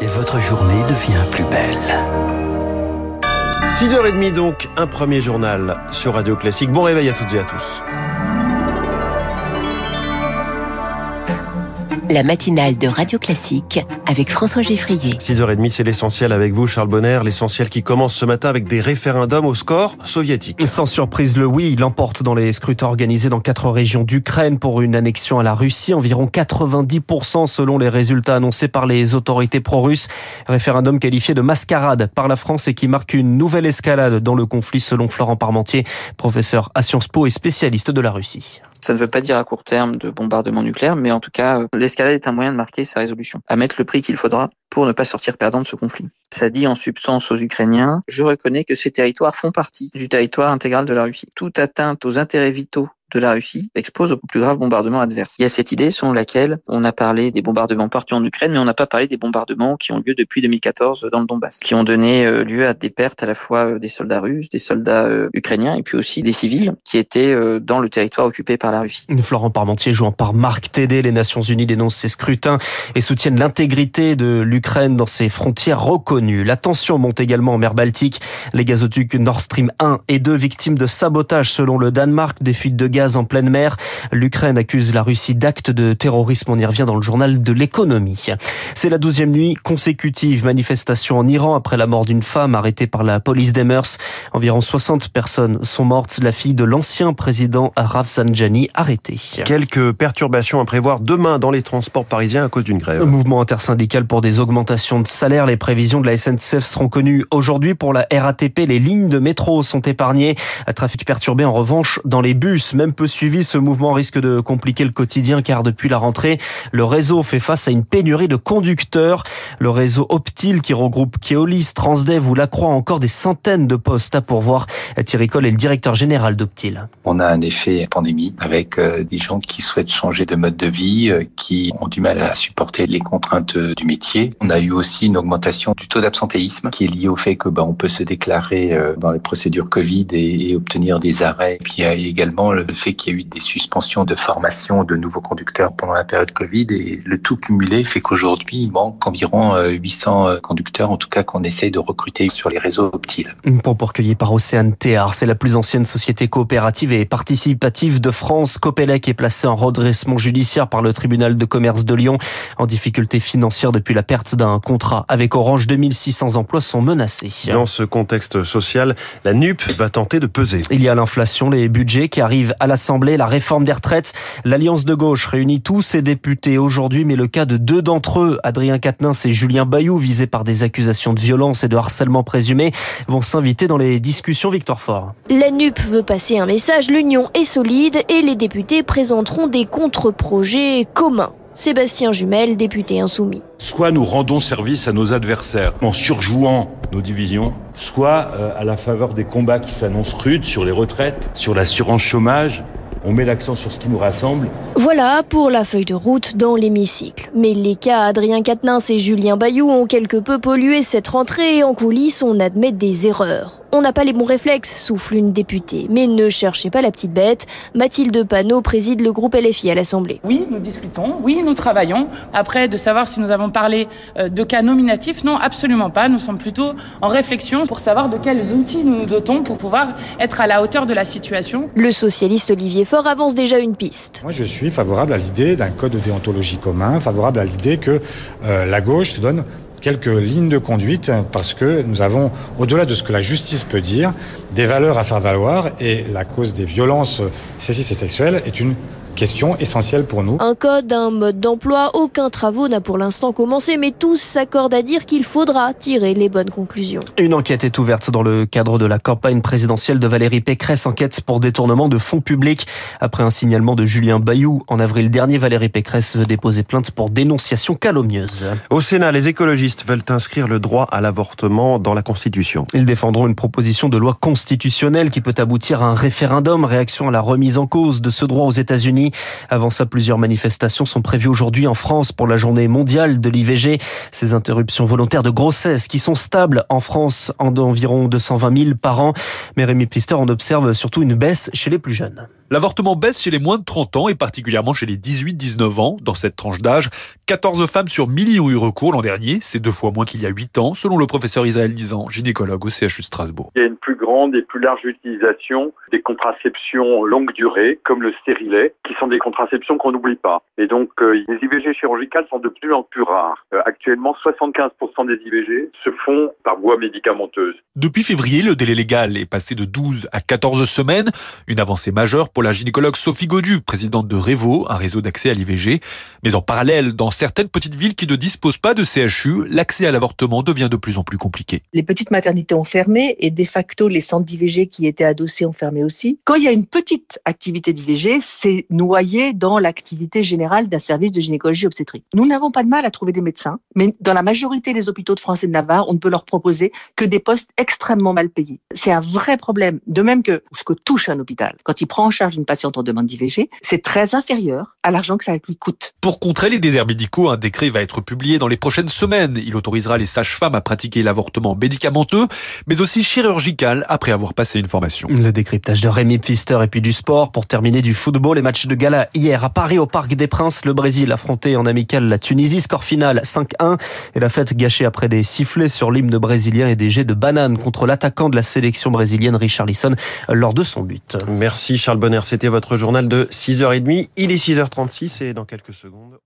et votre journée devient plus belle. 6h30 donc, un premier journal sur Radio Classique. Bon réveil à toutes et à tous. La matinale de Radio Classique avec François Geffrier. 6h30, c'est l'essentiel avec vous, Charles Bonner. L'essentiel qui commence ce matin avec des référendums au score soviétique. Sans surprise, le oui l'emporte dans les scrutins organisés dans quatre régions d'Ukraine pour une annexion à la Russie. Environ 90% selon les résultats annoncés par les autorités pro-russes. Référendum qualifié de mascarade par la France et qui marque une nouvelle escalade dans le conflit selon Florent Parmentier, professeur à Sciences Po et spécialiste de la Russie. Ça ne veut pas dire à court terme de bombardement nucléaire, mais en tout cas, euh, l'escalade est un moyen de marquer sa résolution, à mettre le prix qu'il faudra pour ne pas sortir perdant de ce conflit. Ça dit en substance aux Ukrainiens, je reconnais que ces territoires font partie du territoire intégral de la Russie. Toute atteinte aux intérêts vitaux de la Russie expose au plus grave bombardement adverse. Il y a cette idée selon laquelle on a parlé des bombardements partout en Ukraine, mais on n'a pas parlé des bombardements qui ont lieu depuis 2014 dans le Donbass, qui ont donné euh, lieu à des pertes à la fois euh, des soldats russes, des soldats euh, ukrainiens et puis aussi des civils qui étaient dans le territoire occupé par la Russie. Florent Parmentier jouant par Marc Tédé, les Nations Unies dénoncent ces scrutins et soutiennent l'intégrité de l'Ukraine dans ses frontières reconnues. La tension monte également en mer Baltique. Les gazoducs Nord Stream 1 et 2 victimes de sabotage selon le Danemark, des fuites de gaz en pleine mer. L'Ukraine accuse la Russie d'actes de terrorisme. On y revient dans le journal de l'économie. C'est la douzième nuit consécutive manifestation en Iran après la mort d'une femme arrêtée par la police des mœurs. Environ 60 personnes sont mortes. La fille de l'ancien président Rafsanjani arrêtée. Quelques perturbations à prévoir demain dans les transports parisiens à cause d'une grève. mouvement intersyndical pour des augmentations de salaire. Les prévisions de la SNCF seront connues aujourd'hui pour la RATP. Les lignes de métro sont épargnées. Trafic perturbé en revanche dans les bus. Même peu suivi, ce mouvement risque de compliquer le quotidien car depuis la rentrée, le réseau fait face à une pénurie de conducteurs. Le réseau Optil qui regroupe Keolis, Transdev ou Lacroix encore des centaines de postes à pourvoir. Thierry Coll est le directeur général d'Optil. On a un effet pandémie avec euh, des gens qui souhaitent changer de mode de vie, euh, qui ont du mal à supporter les contraintes euh, du métier. On a eu aussi une augmentation du taux d'absentéisme qui est lié au fait que bah, on peut se déclarer dans les procédures Covid et, obtenir des arrêts. puis il y a également le fait qu'il y a eu des suspensions de formation de nouveaux conducteurs pendant la période Covid et le tout cumulé fait qu'aujourd'hui, il manque environ 800 euh, euh, conducteurs, en tout cas qu'on essaye de recruter sur les réseaux Optil. Une propos recueillie par Océane Théard, c'est la plus ancienne société coopérative et participative de France. Copelec est placé en redressement judiciaire par le tribunal de commerce de Lyon en difficulté financière depuis la perte d'un contrat avec Orange. 2600 emplois sont menacés. Dans ce contexte social, la NUP va tenter de peser. Il y a l'inflation, les budgets qui arrivent à l'Assemblée la réforme des retraites. L'Alliance de gauche réunit tous ses députés aujourd'hui, mais le cas de deux d'entre eux, Adrien Quatennens et Julien Bayou, visés par des accusations de violence et de harcèlement présumé, vont s'inviter dans les discussions Victor Fort. La NUP veut passer un message, l'union est solide et les députés présenteront des contre-projets communs. Sébastien Jumel, député insoumis. Soit nous rendons service à nos adversaires en surjouant nos divisions, soit euh, à la faveur des combats qui s'annoncent rudes sur les retraites, sur l'assurance chômage, on met l'accent sur ce qui nous rassemble. Voilà pour la feuille de route dans l'hémicycle. Mais les cas Adrien Quatennens et Julien Bayou ont quelque peu pollué cette rentrée et en coulisses on admet des erreurs. On n'a pas les bons réflexes, souffle une députée. Mais ne cherchez pas la petite bête. Mathilde Panot préside le groupe LFI à l'Assemblée. Oui, nous discutons. Oui, nous travaillons. Après, de savoir si nous avons parlé euh, de cas nominatifs, non, absolument pas. Nous sommes plutôt en réflexion pour savoir de quels outils nous nous dotons pour pouvoir être à la hauteur de la situation. Le socialiste Olivier Faure avance déjà une piste. Moi, je suis favorable à l'idée d'un code de déontologie commun, favorable à l'idée que euh, la gauche se donne quelques lignes de conduite parce que nous avons, au-delà de ce que la justice peut dire, des valeurs à faire valoir et la cause des violences sexistes et sexuelles est une Question essentielle pour nous. Un code, un mode d'emploi, aucun travaux n'a pour l'instant commencé, mais tous s'accordent à dire qu'il faudra tirer les bonnes conclusions. Une enquête est ouverte dans le cadre de la campagne présidentielle de Valérie Pécresse, enquête pour détournement de fonds publics. Après un signalement de Julien Bayou, en avril dernier, Valérie Pécresse veut déposer plainte pour dénonciation calomnieuse. Au Sénat, les écologistes veulent inscrire le droit à l'avortement dans la Constitution. Ils défendront une proposition de loi constitutionnelle qui peut aboutir à un référendum, réaction à la remise en cause de ce droit aux États-Unis. Avant ça, plusieurs manifestations sont prévues aujourd'hui en France pour la journée mondiale de l'IVG. Ces interruptions volontaires de grossesse qui sont stables en France en environ 220 000 par an. Mais Rémi Pfister en observe surtout une baisse chez les plus jeunes. L'avortement baisse chez les moins de 30 ans et particulièrement chez les 18-19 ans. Dans cette tranche d'âge, 14 femmes sur 1000 y ont eu recours l'an dernier. C'est deux fois moins qu'il y a 8 ans, selon le professeur Israël Nizan, gynécologue au CHU de Strasbourg. Il y a une plus grande et plus large utilisation des contraceptions longue durée, comme le stérilet, qui sont des contraceptions qu'on n'oublie pas. Et donc, euh, les IVG chirurgicales sont de plus en plus rares. Euh, actuellement, 75% des IVG se font par voie médicamenteuse. Depuis février, le délai légal est passé de 12 à 14 semaines. Une avancée majeure pour la gynécologue Sophie Godu, présidente de Revo, un réseau d'accès à l'IVG. Mais en parallèle, dans certaines petites villes qui ne disposent pas de CHU, l'accès à l'avortement devient de plus en plus compliqué. Les petites maternités ont fermé et de facto, les centres d'IVG qui étaient adossés ont fermé aussi. Quand il y a une petite activité d'IVG, c'est noyé dans l'activité générale d'un service de gynécologie obstétrique. Nous n'avons pas de mal à trouver des médecins, mais dans la majorité des hôpitaux de France et de Navarre, on ne peut leur proposer que des postes extrêmement mal payés. C'est un vrai problème. De même que ce que touche un hôpital, quand il prend en charge une patiente en demande d'IVG, c'est très inférieur à l'argent que ça lui coûte. Pour contrer les déserts médicaux, un décret va être publié dans les prochaines semaines. Il autorisera les sages-femmes à pratiquer l'avortement médicamenteux, mais aussi chirurgical après avoir passé une formation. Le décryptage de Rémi Pfister et puis du sport. Pour terminer du football, les matchs de gala hier à Paris au Parc des Princes. Le Brésil affrontait en amical la Tunisie. Score final 5-1. Et la fête gâchée après des sifflets sur l'hymne brésilien et des jets de bananes contre l'attaquant de la sélection brésilienne Richard Lisson lors de son but. Merci Charles Bonner. C'était votre journal de 6h30. Il est 6h36 et dans quelques secondes...